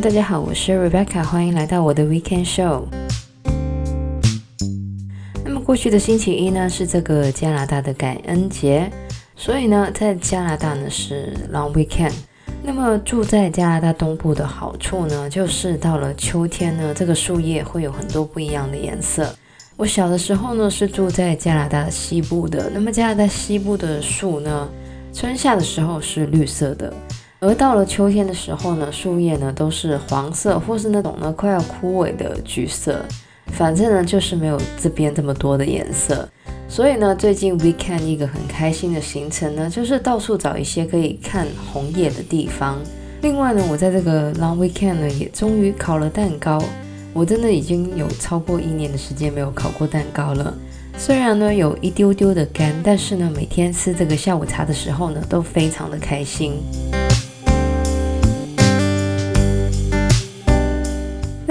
大家好，我是 Rebecca，欢迎来到我的 Weekend Show。那么过去的星期一呢，是这个加拿大的感恩节，所以呢，在加拿大呢是 Long Weekend。那么住在加拿大东部的好处呢，就是到了秋天呢，这个树叶会有很多不一样的颜色。我小的时候呢是住在加拿大西部的，那么加拿大西部的树呢，春夏的时候是绿色的。而到了秋天的时候呢，树叶呢都是黄色，或是那种呢快要枯萎的橘色，反正呢就是没有这边这么多的颜色。所以呢，最近 weekend 一个很开心的行程呢，就是到处找一些可以看红叶的地方。另外呢，我在这个 long weekend 呢，也终于烤了蛋糕。我真的已经有超过一年的时间没有烤过蛋糕了。虽然呢有一丢丢的干，但是呢每天吃这个下午茶的时候呢，都非常的开心。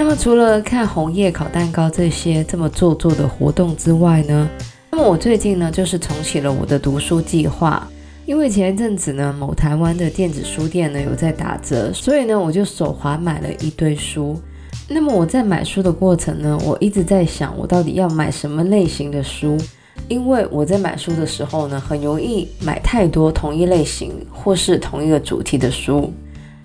那么除了看红叶、烤蛋糕这些这么做作的活动之外呢，那么我最近呢就是重启了我的读书计划。因为前一阵子呢，某台湾的电子书店呢有在打折，所以呢我就手滑买了一堆书。那么我在买书的过程呢，我一直在想我到底要买什么类型的书，因为我在买书的时候呢，很容易买太多同一类型或是同一个主题的书。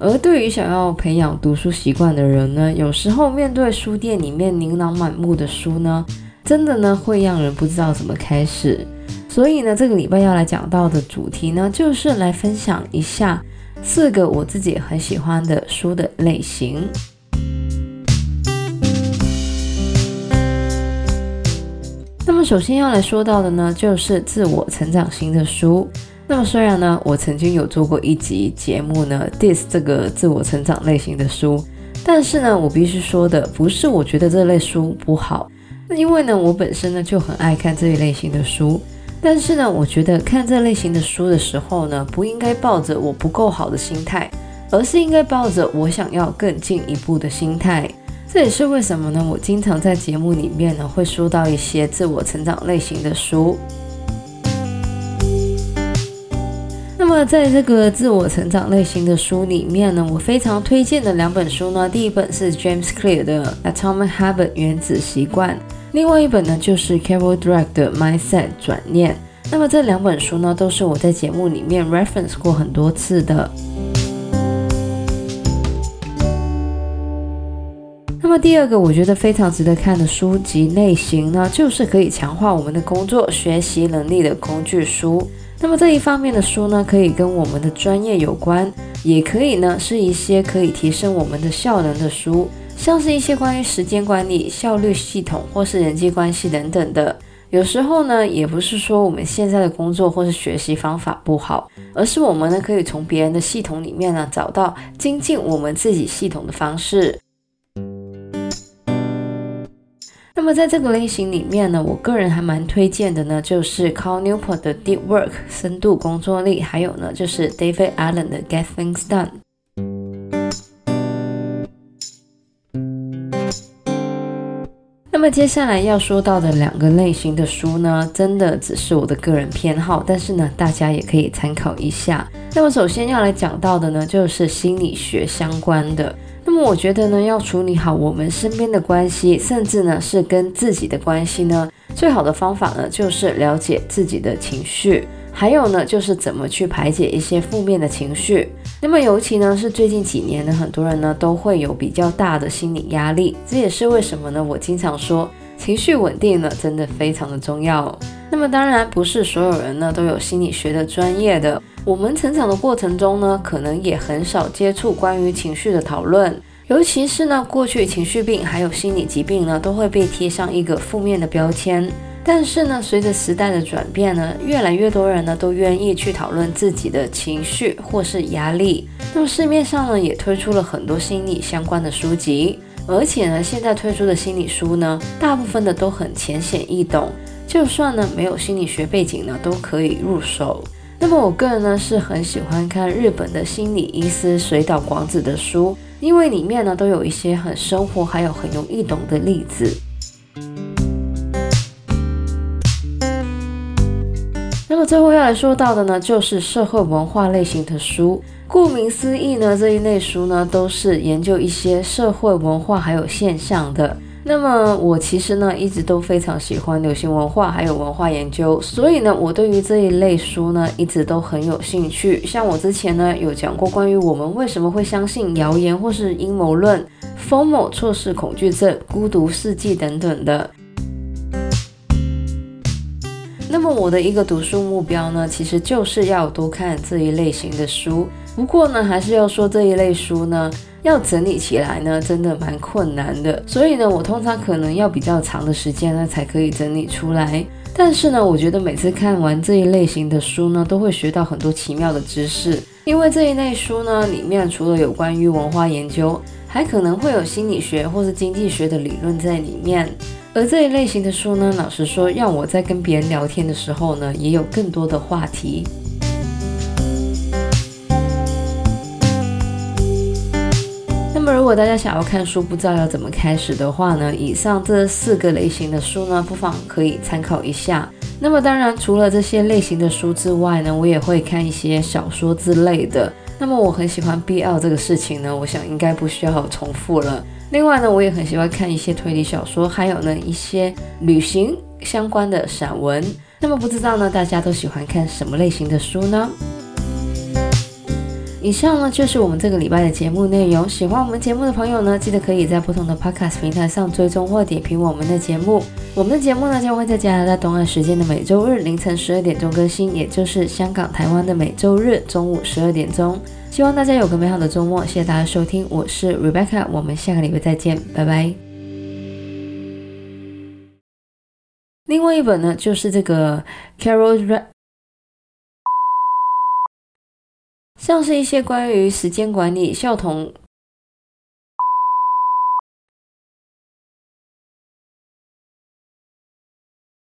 而对于想要培养读书习惯的人呢，有时候面对书店里面琳琅满目的书呢，真的呢会让人不知道怎么开始。所以呢，这个礼拜要来讲到的主题呢，就是来分享一下四个我自己很喜欢的书的类型。那么首先要来说到的呢，就是自我成长型的书。那么虽然呢，我曾经有做过一集节目呢，dis 这个自我成长类型的书，但是呢，我必须说的不是我觉得这类书不好，那因为呢，我本身呢就很爱看这一类型的书，但是呢，我觉得看这类型的书的时候呢，不应该抱着我不够好的心态，而是应该抱着我想要更进一步的心态。这也是为什么呢，我经常在节目里面呢会说到一些自我成长类型的书。那么，在这个自我成长类型的书里面呢，我非常推荐的两本书呢，第一本是 James Clear 的《Atomic Habit》原子习惯，另外一本呢就是 Carol Dweck 的《Mindset 转念》。那么这两本书呢，都是我在节目里面 reference 过很多次的。那么第二个我觉得非常值得看的书籍类型呢，就是可以强化我们的工作学习能力的工具书。那么这一方面的书呢，可以跟我们的专业有关，也可以呢是一些可以提升我们的效能的书，像是一些关于时间管理、效率系统或是人际关系等等的。有时候呢，也不是说我们现在的工作或是学习方法不好，而是我们呢可以从别人的系统里面呢找到精进我们自己系统的方式。那么在这个类型里面呢，我个人还蛮推荐的呢，就是 Cal Newport 的 Deep Work 深度工作力，还有呢就是 David Allen 的 Get Things Done。那么接下来要说到的两个类型的书呢，真的只是我的个人偏好，但是呢大家也可以参考一下。那么首先要来讲到的呢，就是心理学相关的。那么我觉得呢，要处理好我们身边的关系，甚至呢是跟自己的关系呢，最好的方法呢就是了解自己的情绪，还有呢就是怎么去排解一些负面的情绪。那么尤其呢是最近几年呢，很多人呢都会有比较大的心理压力，这也是为什么呢？我经常说情绪稳定呢真的非常的重要。那么当然不是所有人呢都有心理学的专业的。我们成长的过程中呢，可能也很少接触关于情绪的讨论，尤其是呢，过去情绪病还有心理疾病呢，都会被贴上一个负面的标签。但是呢，随着时代的转变呢，越来越多人呢都愿意去讨论自己的情绪或是压力。那么市面上呢也推出了很多心理相关的书籍，而且呢，现在推出的心理书呢，大部分的都很浅显易懂，就算呢没有心理学背景呢，都可以入手。那么我个人呢是很喜欢看日本的心理医师水岛广子的书，因为里面呢都有一些很生活还有很容易懂的例子。么最后要来说到的呢，就是社会文化类型的书。顾名思义呢，这一类书呢都是研究一些社会文化还有现象的。那么我其实呢一直都非常喜欢流行文化还有文化研究，所以呢我对于这一类书呢一直都很有兴趣。像我之前呢有讲过关于我们为什么会相信谣言或是阴谋论、FOMO 错视恐惧症、孤独世纪等等的。那么我的一个读书目标呢，其实就是要多看这一类型的书。不过呢，还是要说这一类书呢。要整理起来呢，真的蛮困难的。所以呢，我通常可能要比较长的时间呢，才可以整理出来。但是呢，我觉得每次看完这一类型的书呢，都会学到很多奇妙的知识。因为这一类书呢，里面除了有关于文化研究，还可能会有心理学或是经济学的理论在里面。而这一类型的书呢，老实说，让我在跟别人聊天的时候呢，也有更多的话题。那么，如果大家想要看书，不知道要怎么开始的话呢，以上这四个类型的书呢，不妨可以参考一下。那么，当然除了这些类型的书之外呢，我也会看一些小说之类的。那么，我很喜欢 BL 这个事情呢，我想应该不需要重复了。另外呢，我也很喜欢看一些推理小说，还有呢一些旅行相关的散文。那么，不知道呢，大家都喜欢看什么类型的书呢？以上呢就是我们这个礼拜的节目内容。喜欢我们节目的朋友呢，记得可以在不同的 Podcast 平台上追踪或点评我们的节目。我们的节目呢将会在加拿大东岸时间的每周日凌晨十二点钟更新，也就是香港、台湾的每周日中午十二点钟。希望大家有个美好的周末，谢谢大家收听，我是 Rebecca，我们下个礼拜再见，拜拜。另外一本呢就是这个 Carol 像是一些关于时间管理、校同